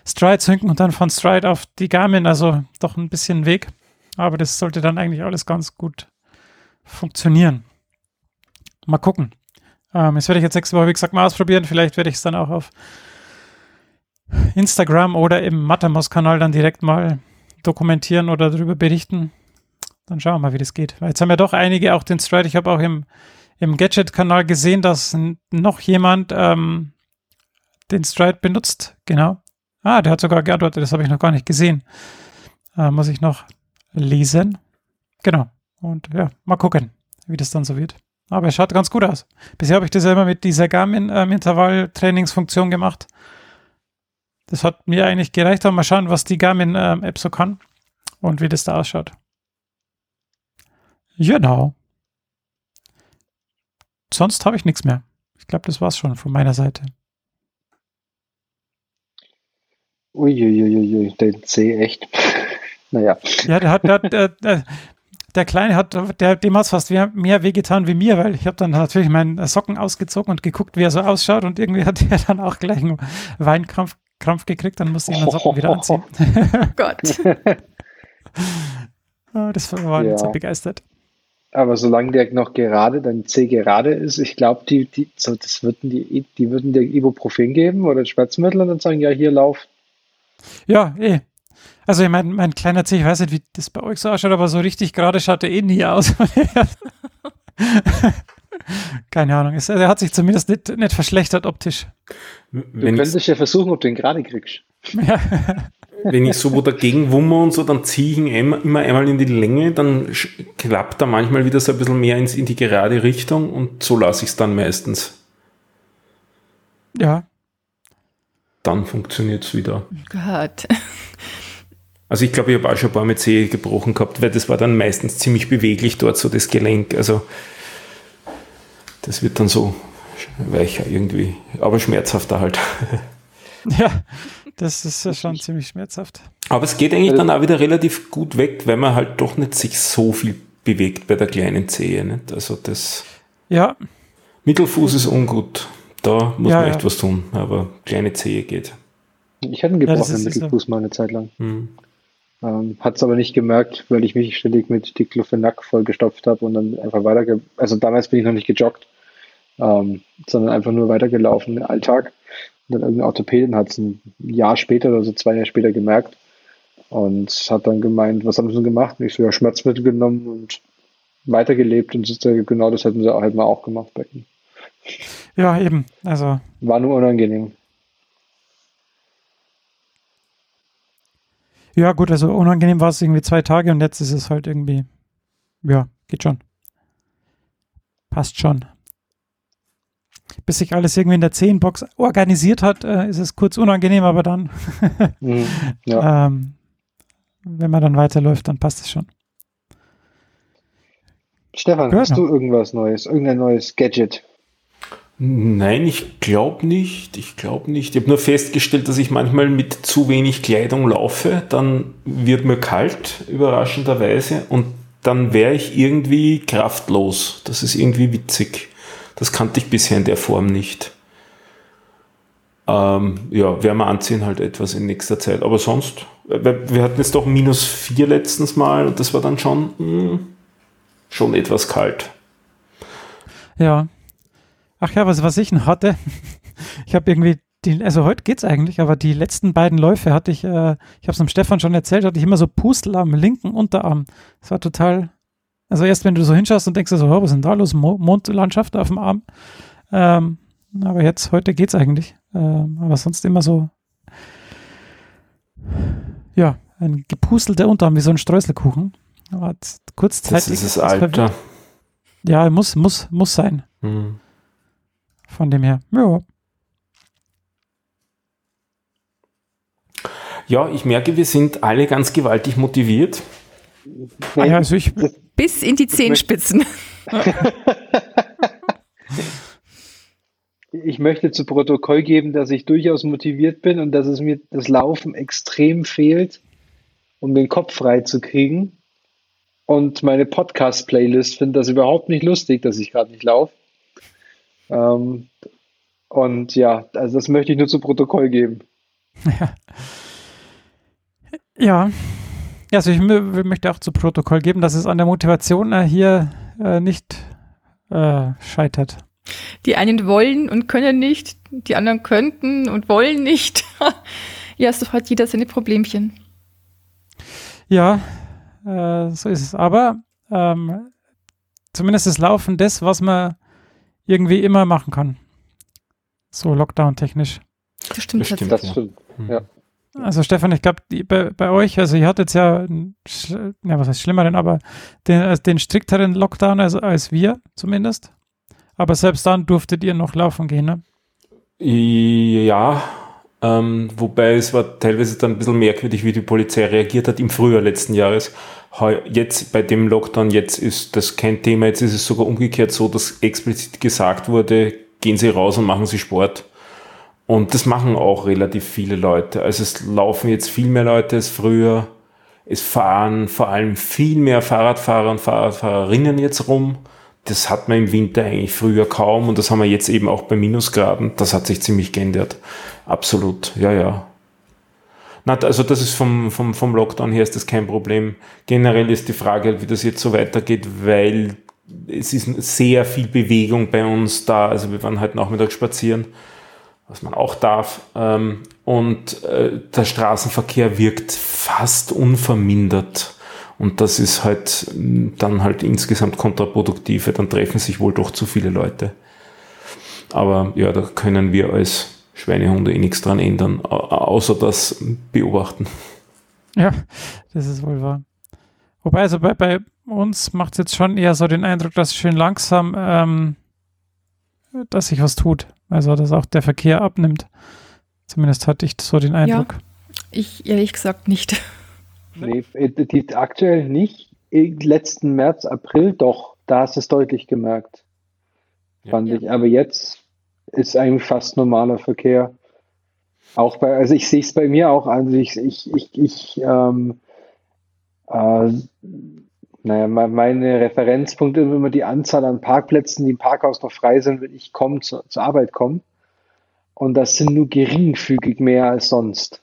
E: Stride synken und dann von Stride auf die Garmin, also doch ein bisschen Weg. Aber das sollte dann eigentlich alles ganz gut funktionieren. Mal gucken. Ähm, das werde ich jetzt nächste Woche, wie gesagt, mal ausprobieren. Vielleicht werde ich es dann auch auf Instagram oder im Matamos-Kanal dann direkt mal dokumentieren oder darüber berichten. Dann schauen wir mal, wie das geht. Jetzt haben ja doch einige auch den Stride. Ich habe auch im, im Gadget-Kanal gesehen, dass noch jemand ähm, den Stride benutzt. Genau. Ah, der hat sogar geantwortet, das habe ich noch gar nicht gesehen. Äh, muss ich noch lesen. Genau. Und ja, mal gucken, wie das dann so wird. Aber es schaut ganz gut aus. Bisher habe ich das ja immer mit dieser Garmin-Intervall-Trainingsfunktion ähm, gemacht. Das hat mir eigentlich gereicht. Aber mal schauen, was die Garmin-App ähm, so kann und wie das da ausschaut. Genau. Sonst habe ich nichts mehr. Ich glaube, das war es schon von meiner Seite.
B: Uiuiuiui, den C echt. naja.
E: Ja, der hat, der, der, der, Kleine hat, der, dem hat es fast mehr wehgetan wie mir, weil ich habe dann natürlich meinen Socken ausgezogen und geguckt, wie er so ausschaut und irgendwie hat er dann auch gleich einen Weinkrampf Krampf gekriegt, dann musste ich meinen Socken wieder anziehen.
C: Oh Gott.
E: das war ja. so begeistert.
B: Aber solange der noch gerade, dann C gerade ist, ich glaube, die, die, so, das würden die, die würden dir Ibuprofen geben oder Schmerzmittel und dann sagen, ja, hier lauf.
E: Ja, eh. Also ich meine, mein kleiner C, ich weiß nicht, wie das bei euch so ausschaut, aber so richtig gerade schaut er eh nie aus. Keine Ahnung. Er hat sich zumindest nicht, nicht verschlechtert optisch.
B: Du Wenn könntest ja versuchen, ob du ihn gerade kriegst. Ja.
D: Wenn ich so wo dagegen wummer und so, dann ziehe ich ihn immer einmal in die Länge, dann klappt er manchmal wieder so ein bisschen mehr ins, in die gerade Richtung und so lasse ich es dann meistens.
E: Ja.
D: Dann funktioniert es wieder.
C: Gott.
D: Also ich glaube, ich habe auch schon ein paar Mal Zehe gebrochen gehabt, weil das war dann meistens ziemlich beweglich dort, so das Gelenk. Also das wird dann so weicher irgendwie, aber schmerzhafter halt.
E: Ja, das ist schon ziemlich schmerzhaft.
D: Aber es geht eigentlich dann auch wieder relativ gut weg, weil man halt doch nicht sich so viel bewegt bei der kleinen Zehe. Nicht? Also das
E: ja.
D: Mittelfuß ist ungut. Da muss ja, man echt ja. was tun, aber kleine Zehe geht.
B: Ich hatte einen gebrochenen Mittelfuß so. mal eine Zeit lang. Hm. Ähm, Hat es aber nicht gemerkt, weil ich mich ständig mit Diclofenac vollgestopft habe und dann einfach weiter, also damals bin ich noch nicht gejoggt, ähm, sondern einfach nur weitergelaufen im Alltag. Und dann irgendein Orthopäden hat es ein Jahr später oder so zwei Jahre später gemerkt und hat dann gemeint, was haben sie denn gemacht? Und ich so, ja, Schmerzmittel genommen und weitergelebt und genau das hätten sie halt mal auch gemacht bei ihm.
E: Ja, eben. Also.
B: War nur unangenehm.
E: Ja, gut, also unangenehm war es irgendwie zwei Tage und jetzt ist es halt irgendwie, ja, geht schon. Passt schon. bis sich alles irgendwie in der 10-Box organisiert hat, äh, ist es kurz unangenehm, aber dann, mhm, ja. ähm, wenn man dann weiterläuft, dann passt es schon.
B: Stefan, Good. hast du irgendwas Neues, irgendein neues Gadget?
D: Nein, ich glaube nicht. Ich glaube nicht. Ich habe nur festgestellt, dass ich manchmal mit zu wenig Kleidung laufe. Dann wird mir kalt, überraschenderweise. Und dann wäre ich irgendwie kraftlos. Das ist irgendwie witzig. Das kannte ich bisher in der Form nicht. Ähm, ja, werden wir anziehen halt etwas in nächster Zeit. Aber sonst, wir hatten jetzt doch minus vier letztens Mal und das war dann schon, mh, hm, schon etwas kalt.
E: Ja. Ach ja, was, was ich noch hatte, ich habe irgendwie die, also heute geht's eigentlich, aber die letzten beiden Läufe hatte ich, äh, ich habe es dem Stefan schon erzählt, hatte ich immer so Pustel am linken Unterarm. Das war total, also erst wenn du so hinschaust und denkst so, oh, was ist denn da los? Mo Mondlandschaft auf dem Arm. Ähm, aber jetzt, heute geht's eigentlich. Ähm, aber sonst immer so, ja, ein gepustelter Unterarm wie so ein Streuselkuchen. Aber kurzzeitig.
D: Das ist das Alter.
E: Ja, muss, muss, muss sein. Hm. Von dem her, ja.
D: Ja, ich merke, wir sind alle ganz gewaltig motiviert.
C: Ah ja, also ich, Bis in die Zehenspitzen.
B: ich möchte zu Protokoll geben, dass ich durchaus motiviert bin und dass es mir das Laufen extrem fehlt, um den Kopf frei zu kriegen. Und meine Podcast-Playlist findet das überhaupt nicht lustig, dass ich gerade nicht laufe. Ähm, und ja, also das möchte ich nur zu Protokoll geben.
E: Ja. Ja, also ich möchte auch zu Protokoll geben, dass es an der Motivation äh, hier äh, nicht äh, scheitert.
C: Die einen wollen und können nicht, die anderen könnten und wollen nicht. ja, so hat jeder seine Problemchen.
E: Ja, äh, so ist es. Aber ähm, zumindest das Laufen das, was man irgendwie immer machen kann. So Lockdown-technisch.
C: Das stimmt. Das stimmt, das stimmt.
E: ja. Mhm. Also Stefan, ich glaube, bei, bei euch, also ihr hattet ja, ja, was heißt schlimmeren, aber den, also den strikteren Lockdown als, als wir zumindest. Aber selbst dann durftet ihr noch laufen gehen, ne?
D: Ja, ähm, wobei es war teilweise dann ein bisschen merkwürdig, wie die Polizei reagiert hat im Frühjahr letzten Jahres. Jetzt bei dem Lockdown, jetzt ist das kein Thema, jetzt ist es sogar umgekehrt so, dass explizit gesagt wurde, gehen Sie raus und machen Sie Sport. Und das machen auch relativ viele Leute. Also es laufen jetzt viel mehr Leute als früher. Es fahren vor allem viel mehr Fahrradfahrer und Fahrradfahrerinnen jetzt rum. Das hat man im Winter eigentlich früher kaum und das haben wir jetzt eben auch bei Minusgraden. Das hat sich ziemlich geändert. Absolut, ja, ja. Na, also das ist vom, vom, vom Lockdown her ist das kein Problem. Generell ist die Frage, wie das jetzt so weitergeht, weil es ist sehr viel Bewegung bei uns da. Also wir waren heute Nachmittag spazieren was man auch darf. Ähm, und äh, der Straßenverkehr wirkt fast unvermindert. Und das ist halt dann halt insgesamt kontraproduktiv. Dann treffen sich wohl doch zu viele Leute. Aber ja, da können wir als Schweinehunde eh nichts dran ändern, außer das beobachten.
E: Ja, das ist wohl wahr. Wobei, also bei, bei uns macht es jetzt schon eher so den Eindruck, dass schön langsam, ähm, dass sich was tut. Also, dass auch der Verkehr abnimmt. Zumindest hatte ich so den Eindruck. Ja,
C: ich ehrlich gesagt nicht.
B: Nee, die, aktuell nicht. Letzten März, April doch. Da hast du es deutlich gemerkt. Fand ja. ich. Aber jetzt ist eigentlich fast normaler Verkehr. Auch bei, also ich sehe es bei mir auch an. Also ich, ich, ich, ich ähm, äh, naja, meine Referenzpunkte sind immer die Anzahl an Parkplätzen, die im Parkhaus noch frei sind, wenn ich komme, zu, zur Arbeit komme. Und das sind nur geringfügig mehr als sonst.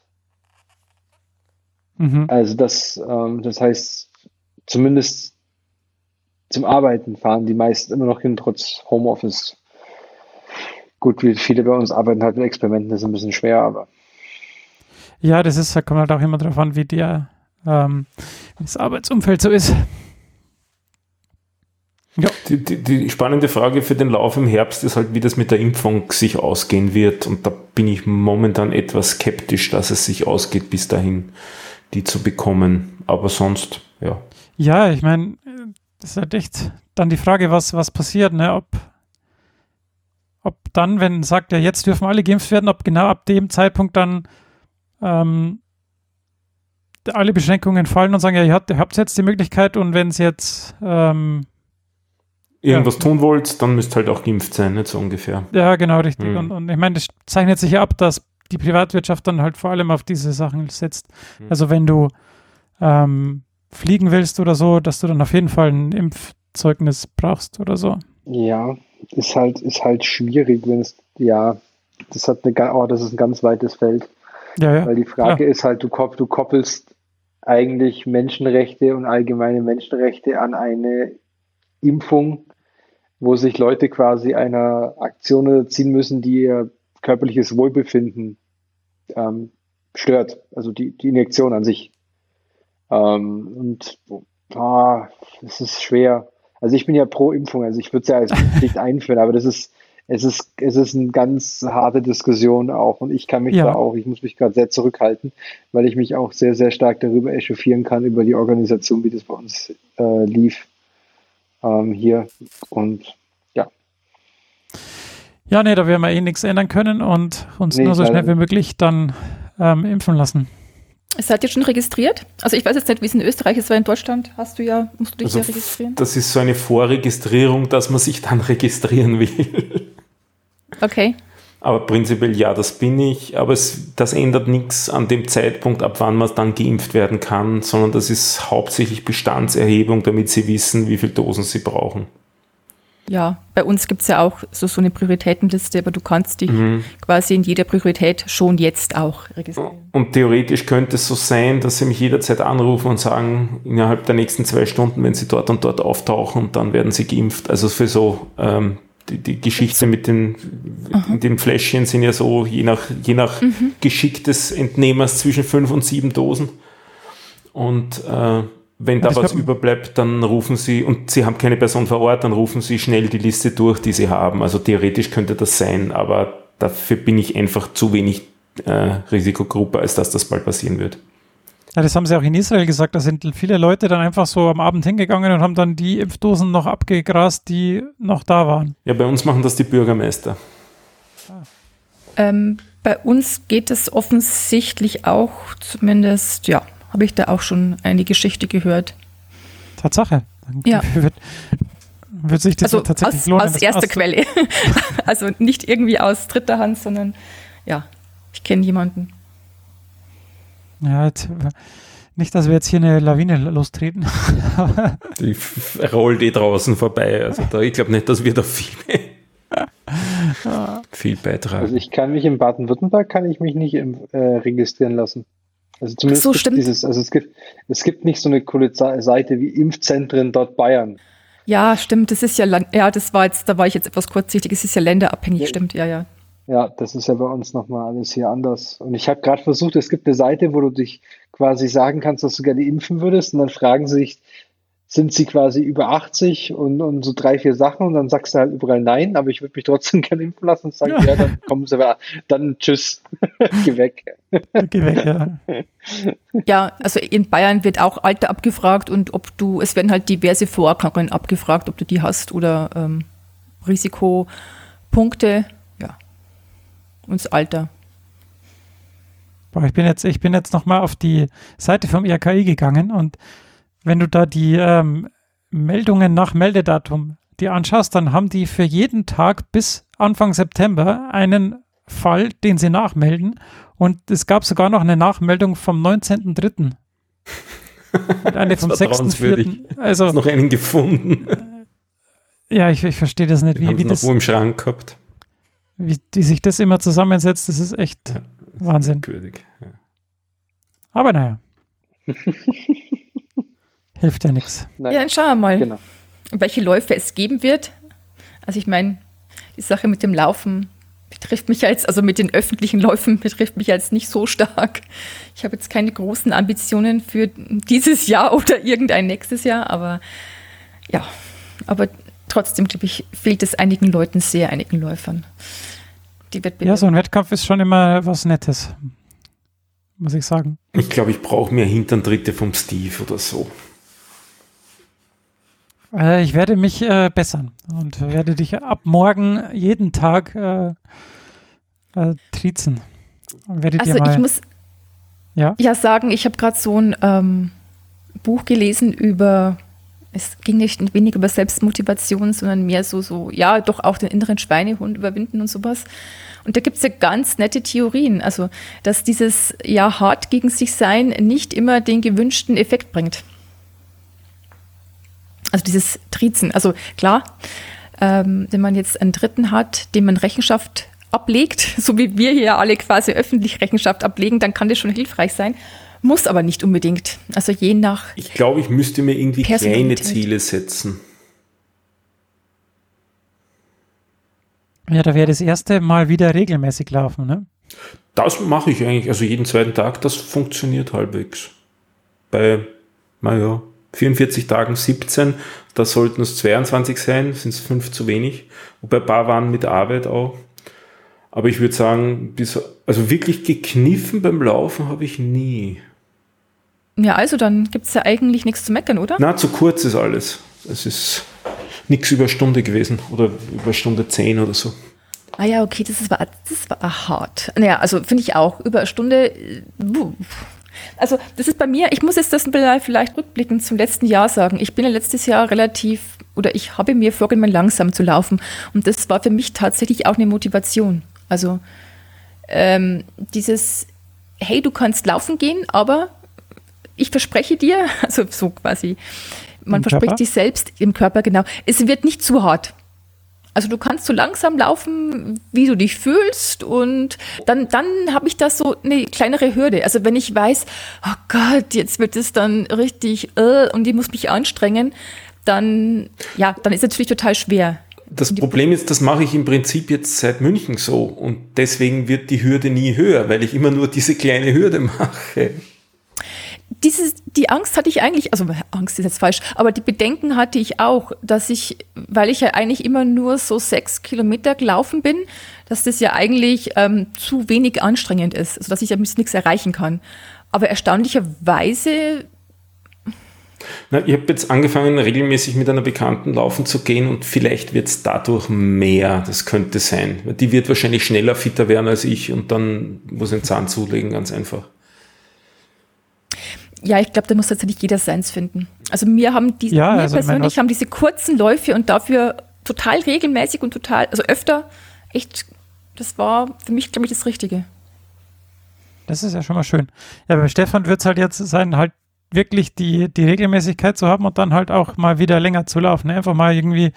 B: Mhm. Also das, ähm, das heißt, zumindest zum Arbeiten fahren die meisten immer noch hin, trotz Homeoffice. Gut, wie viele bei uns arbeiten halt mit Experimenten, das ist ein bisschen schwer, aber.
E: Ja, das ist, kommt halt auch immer darauf an, wie der, ähm, das Arbeitsumfeld so ist.
D: Ja. Die, die, die, spannende Frage für den Lauf im Herbst ist halt, wie das mit der Impfung sich ausgehen wird. Und da bin ich momentan etwas skeptisch, dass es sich ausgeht, bis dahin die zu bekommen. Aber sonst, ja.
E: Ja, ich meine, das ist halt echt dann die Frage, was, was passiert, ne? Ob, ob dann, wenn sagt, ja, jetzt dürfen alle geimpft werden, ob genau ab dem Zeitpunkt dann ähm, alle Beschränkungen fallen und sagen, ja, ihr habt, ihr habt jetzt die Möglichkeit und wenn es jetzt ähm,
D: irgendwas ja. tun wollt, dann müsst halt auch geimpft sein, nicht so ungefähr.
E: Ja, genau, richtig. Mhm. Und, und, ich meine, das zeichnet sich ja ab, dass die Privatwirtschaft dann halt vor allem auf diese Sachen setzt. Mhm. Also wenn du ähm, fliegen willst oder so, dass du dann auf jeden Fall ein Impfzeugnis brauchst oder so.
B: Ja, ist halt, ist halt schwierig, wenn es, ja, das hat eine, oh, das ist ein ganz weites Feld. Ja, ja. Weil die Frage ja. ist halt, du, du koppelst eigentlich Menschenrechte und allgemeine Menschenrechte an eine Impfung, wo sich Leute quasi einer Aktion unterziehen müssen, die ihr körperliches Wohlbefinden ähm, stört. Also die, die Injektion an sich. Ähm, und ah, es ist schwer. Also ich bin ja pro Impfung, also ich würde es ja als Pflicht einführen, aber das ist, es ist, es ist eine ganz harte Diskussion auch und ich kann mich ja. da auch, ich muss mich gerade sehr zurückhalten, weil ich mich auch sehr, sehr stark darüber echauffieren kann, über die Organisation, wie das bei uns äh, lief ähm, hier und ja.
E: Ja, nee, da werden wir eh nichts ändern können und uns nee, nur so schnell wie möglich dann ähm, impfen lassen.
C: Seid ihr schon registriert? Also ich weiß jetzt nicht, wie es in Österreich ist, weil in Deutschland hast du ja, musst du dich also ja registrieren.
D: Das ist so eine Vorregistrierung, dass man sich dann registrieren will.
C: Okay.
D: Aber prinzipiell ja, das bin ich. Aber es, das ändert nichts an dem Zeitpunkt, ab wann man dann geimpft werden kann, sondern das ist hauptsächlich Bestandserhebung, damit sie wissen, wie viele Dosen sie brauchen.
C: Ja, bei uns gibt es ja auch so, so eine Prioritätenliste, aber du kannst dich mhm. quasi in jeder Priorität schon jetzt auch registrieren.
D: Und theoretisch könnte es so sein, dass sie mich jederzeit anrufen und sagen, innerhalb der nächsten zwei Stunden, wenn sie dort und dort auftauchen, dann werden sie geimpft. Also für so ähm, die, die Geschichte mit den, den Fläschchen sind ja so, je nach, je nach mhm. Geschick des Entnehmers zwischen fünf und sieben Dosen. Und äh, wenn da was überbleibt, dann rufen Sie, und Sie haben keine Person vor Ort, dann rufen Sie schnell die Liste durch, die Sie haben. Also theoretisch könnte das sein, aber dafür bin ich einfach zu wenig äh, Risikogruppe, als dass das bald passieren wird.
E: Ja, das haben sie auch in Israel gesagt. Da sind viele Leute dann einfach so am Abend hingegangen und haben dann die Impfdosen noch abgegrast, die noch da waren.
D: Ja, bei uns machen das die Bürgermeister.
C: Ah. Ähm, bei uns geht es offensichtlich auch, zumindest, ja, habe ich da auch schon eine Geschichte gehört.
E: Tatsache.
C: Ja.
E: Wird, wird sich das
C: also
E: tatsächlich
C: aus, lohnen? Aus erster Quelle. also nicht irgendwie aus dritter Hand, sondern ja, ich kenne jemanden.
E: Ja, jetzt, nicht, dass wir jetzt hier eine Lawine lostreten.
D: Die rollt eh draußen vorbei. Also da, ich glaube nicht, dass wir da viel, viel beitragen.
B: Also ich kann mich in Baden-Württemberg kann ich mich nicht im, äh, registrieren lassen. Also zumindest
C: so, stimmt.
B: dieses, also es gibt, es gibt nicht so eine coole Seite wie Impfzentren dort Bayern.
C: Ja, stimmt. Das ist ja, ja, das war jetzt, da war ich jetzt etwas kurzsichtig. Es ist ja länderabhängig, ja. stimmt, ja, ja.
B: Ja, das ist ja bei uns nochmal alles hier anders. Und ich habe gerade versucht, es gibt eine Seite, wo du dich quasi sagen kannst, dass du gerne impfen würdest. Und dann fragen sie sich, sind sie quasi über 80 und, und so drei, vier Sachen und dann sagst du halt überall nein, aber ich würde mich trotzdem gerne impfen lassen und sagen, ja, dann kommen sie aber, dann tschüss, geh weg. Geh weg,
C: ja. Ja, also in Bayern wird auch Alter abgefragt und ob du, es werden halt diverse Vorerkrankungen abgefragt, ob du die hast oder ähm, Risikopunkte und das Alter.
E: Boah, ich bin jetzt, ich bin jetzt nochmal auf die Seite vom RKI gegangen und wenn du da die ähm, Meldungen nach Meldedatum dir anschaust, dann haben die für jeden Tag bis Anfang September einen Fall, den sie nachmelden. Und es gab sogar noch eine Nachmeldung vom 19.03. eine vom 6.04.
D: Also noch einen gefunden.
E: Ja, ich, ich verstehe das nicht.
D: Den wie, wie das wo im Schrank gehabt
E: wie die sich das immer zusammensetzt, das ist echt ja, das Wahnsinn. Ist ja. Aber naja. Hilft ja nichts.
C: Ja, dann schauen wir mal, genau. welche Läufe es geben wird. Also ich meine, die Sache mit dem Laufen betrifft mich als, also mit den öffentlichen Läufen betrifft mich als nicht so stark. Ich habe jetzt keine großen Ambitionen für dieses Jahr oder irgendein nächstes Jahr, aber ja, aber trotzdem, glaube ich, fehlt es einigen Leuten sehr, einigen Läufern.
E: ja, so ein Wettkampf ist schon immer was Nettes, muss ich sagen.
D: Ich glaube, ich brauche mehr Hinterntritte vom Steve oder so.
E: Äh, ich werde mich äh, bessern und werde dich ab morgen jeden Tag äh, äh, trizen.
C: Werde also ich muss ja, ja sagen, ich habe gerade so ein ähm, Buch gelesen über, es ging nicht weniger über Selbstmotivation, sondern mehr so, so, ja, doch auch den inneren Schweinehund überwinden und sowas. Und da gibt es ja ganz nette Theorien, also dass dieses ja hart gegen sich sein nicht immer den gewünschten Effekt bringt. Also dieses Trizen. Also klar, ähm, wenn man jetzt einen Dritten hat, dem man Rechenschaft ablegt, so wie wir hier alle quasi öffentlich Rechenschaft ablegen, dann kann das schon hilfreich sein. Muss aber nicht unbedingt. Also je nach.
D: Ich glaube, ich müsste mir irgendwie kleine Ziele setzen.
E: Ja, da wäre das erste Mal wieder regelmäßig laufen, ne?
D: Das mache ich eigentlich, also jeden zweiten Tag, das funktioniert halbwegs. Bei, naja, 44 Tagen 17, da sollten es 22 sein, sind es fünf zu wenig. Wobei ein paar waren mit Arbeit auch. Aber ich würde sagen, bis, also wirklich gekniffen beim Laufen habe ich nie.
C: Ja, also dann gibt es ja eigentlich nichts zu meckern, oder?
D: Na, zu kurz ist alles. Es ist nichts über Stunde gewesen oder über Stunde 10 oder so.
C: Ah ja, okay, das war, das war hart. Naja, also finde ich auch, über eine Stunde. Also das ist bei mir, ich muss jetzt das vielleicht rückblickend zum letzten Jahr sagen. Ich bin ja letztes Jahr relativ, oder ich habe mir vorgenommen, langsam zu laufen. Und das war für mich tatsächlich auch eine Motivation. Also ähm, dieses, hey, du kannst laufen gehen, aber ich verspreche dir, also so quasi, man Im verspricht Körper? sich selbst im Körper, genau, es wird nicht zu hart. Also du kannst so langsam laufen, wie du dich fühlst und dann, dann habe ich das so eine kleinere Hürde. Also wenn ich weiß, oh Gott, jetzt wird es dann richtig äh, und ich muss mich anstrengen, dann, ja, dann ist es natürlich total schwer.
D: Das Problem ist, das mache ich im Prinzip jetzt seit München so und deswegen wird die Hürde nie höher, weil ich immer nur diese kleine Hürde mache.
C: Dieses, die Angst hatte ich eigentlich, also Angst ist jetzt falsch, aber die Bedenken hatte ich auch, dass ich, weil ich ja eigentlich immer nur so sechs Kilometer gelaufen bin, dass das ja eigentlich ähm, zu wenig anstrengend ist, also dass ich ja nichts erreichen kann. Aber erstaunlicherweise
D: na, ich habe jetzt angefangen, regelmäßig mit einer Bekannten laufen zu gehen und vielleicht wird es dadurch mehr. Das könnte sein. Die wird wahrscheinlich schneller fitter werden als ich und dann muss ein Zahn zulegen, ganz einfach.
C: Ja, ich glaube, da muss tatsächlich jeder seins finden. Also mir haben die, ja, mir also persönlich haben diese kurzen Läufe und dafür total regelmäßig und total, also öfter, echt, das war für mich, glaube ich, das Richtige.
E: Das ist ja schon mal schön. Ja, bei Stefan wird es halt jetzt sein, halt wirklich die, die Regelmäßigkeit zu haben und dann halt auch mal wieder länger zu laufen. Ne? Einfach mal irgendwie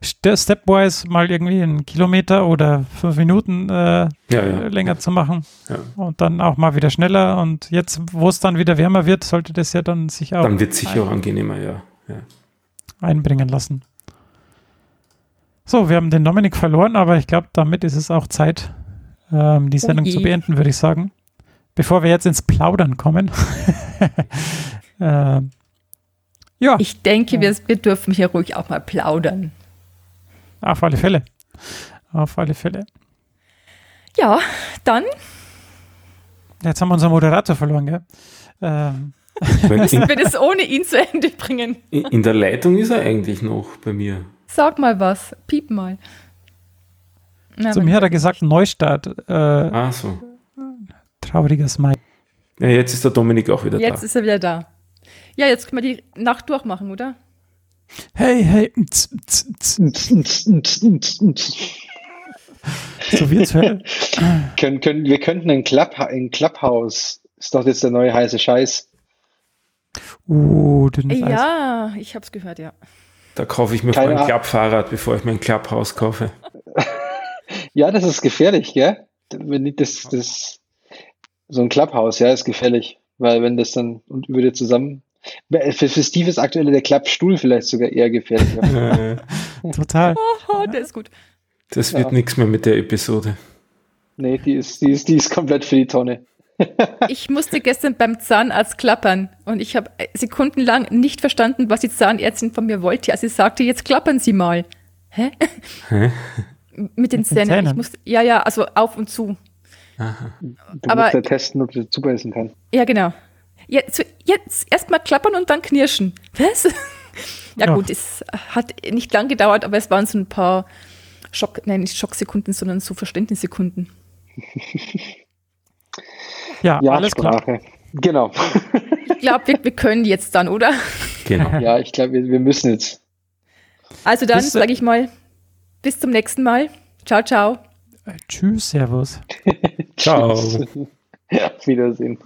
E: stepwise mal irgendwie einen Kilometer oder fünf Minuten äh, ja, ja. länger zu machen ja. und dann auch mal wieder schneller. Und jetzt, wo es dann wieder wärmer wird, sollte das ja dann sich auch.
D: Dann wird es sicher auch angenehmer, ja.
E: Einbringen lassen. So, wir haben den Dominik verloren, aber ich glaube, damit ist es auch Zeit, ähm, die Sendung okay. zu beenden, würde ich sagen. Bevor wir jetzt ins Plaudern kommen.
C: äh, ja. Ich denke, wir, wir dürfen hier ruhig auch mal plaudern.
E: Auf alle Fälle. Auf alle Fälle.
C: Ja, dann.
E: Jetzt haben wir unseren Moderator verloren, gell? Ähm.
C: Müssen wir das ohne ihn zu Ende bringen?
D: In der Leitung ist er eigentlich noch bei mir.
C: Sag mal was, piep mal.
E: Na, Zu mir hat er gesagt Neustart.
D: Äh, Ach so.
E: Trauriges Mai.
D: Ja, jetzt ist der Dominik auch wieder
C: jetzt da. Jetzt ist er wieder da. Ja, jetzt können wir die Nacht durchmachen, oder?
E: Hey, hey.
B: so wie jetzt können, können, Wir könnten ein, Club, ein Clubhouse, ist doch jetzt der neue heiße Scheiß.
C: Uh, ja, Eis. ich hab's gehört, ja.
D: Da kaufe ich mir Keine ein Klappfahrrad, bevor ich mein Clubhouse kaufe.
B: ja, das ist gefährlich, gell? Wenn ich das, das so ein Clubhouse, ja, ist gefährlich, weil wenn das dann und würde zusammen. Für, für Steve ist aktuell der Klappstuhl vielleicht sogar eher gefährlich.
E: Total.
C: Oh, der ist gut.
D: Das wird ja. nichts mehr mit der Episode.
B: Nee, die ist, die ist, die ist komplett für die Tonne.
C: ich musste gestern beim Zahnarzt klappern und ich habe sekundenlang nicht verstanden, was die Zahnärztin von mir wollte. Also sie sagte, jetzt klappern Sie mal. Hä? Hä? Mit den Zähnen. Zähnen. Ich musste, ja, ja, also auf und zu.
B: Aha. Du aber, musst ja testen, ob du zubeißen kannst.
C: Ja, genau. Jetzt, jetzt erstmal klappern und dann knirschen. Was? Ja, ja, gut, es hat nicht lang gedauert, aber es waren so ein paar Schock, nein, nicht Schocksekunden, sondern so Verständnissekunden.
E: ja, ja, alles Sprache. klar.
B: Genau.
C: ich glaube, wir, wir, können jetzt dann, oder?
B: Genau. Ja, ich glaube, wir, wir müssen jetzt.
C: Also dann sage ich mal, bis zum nächsten Mal. Ciao, ciao.
E: Äh, tschüss, Servus.
D: Ciao.
B: Ja, auf Wiedersehen.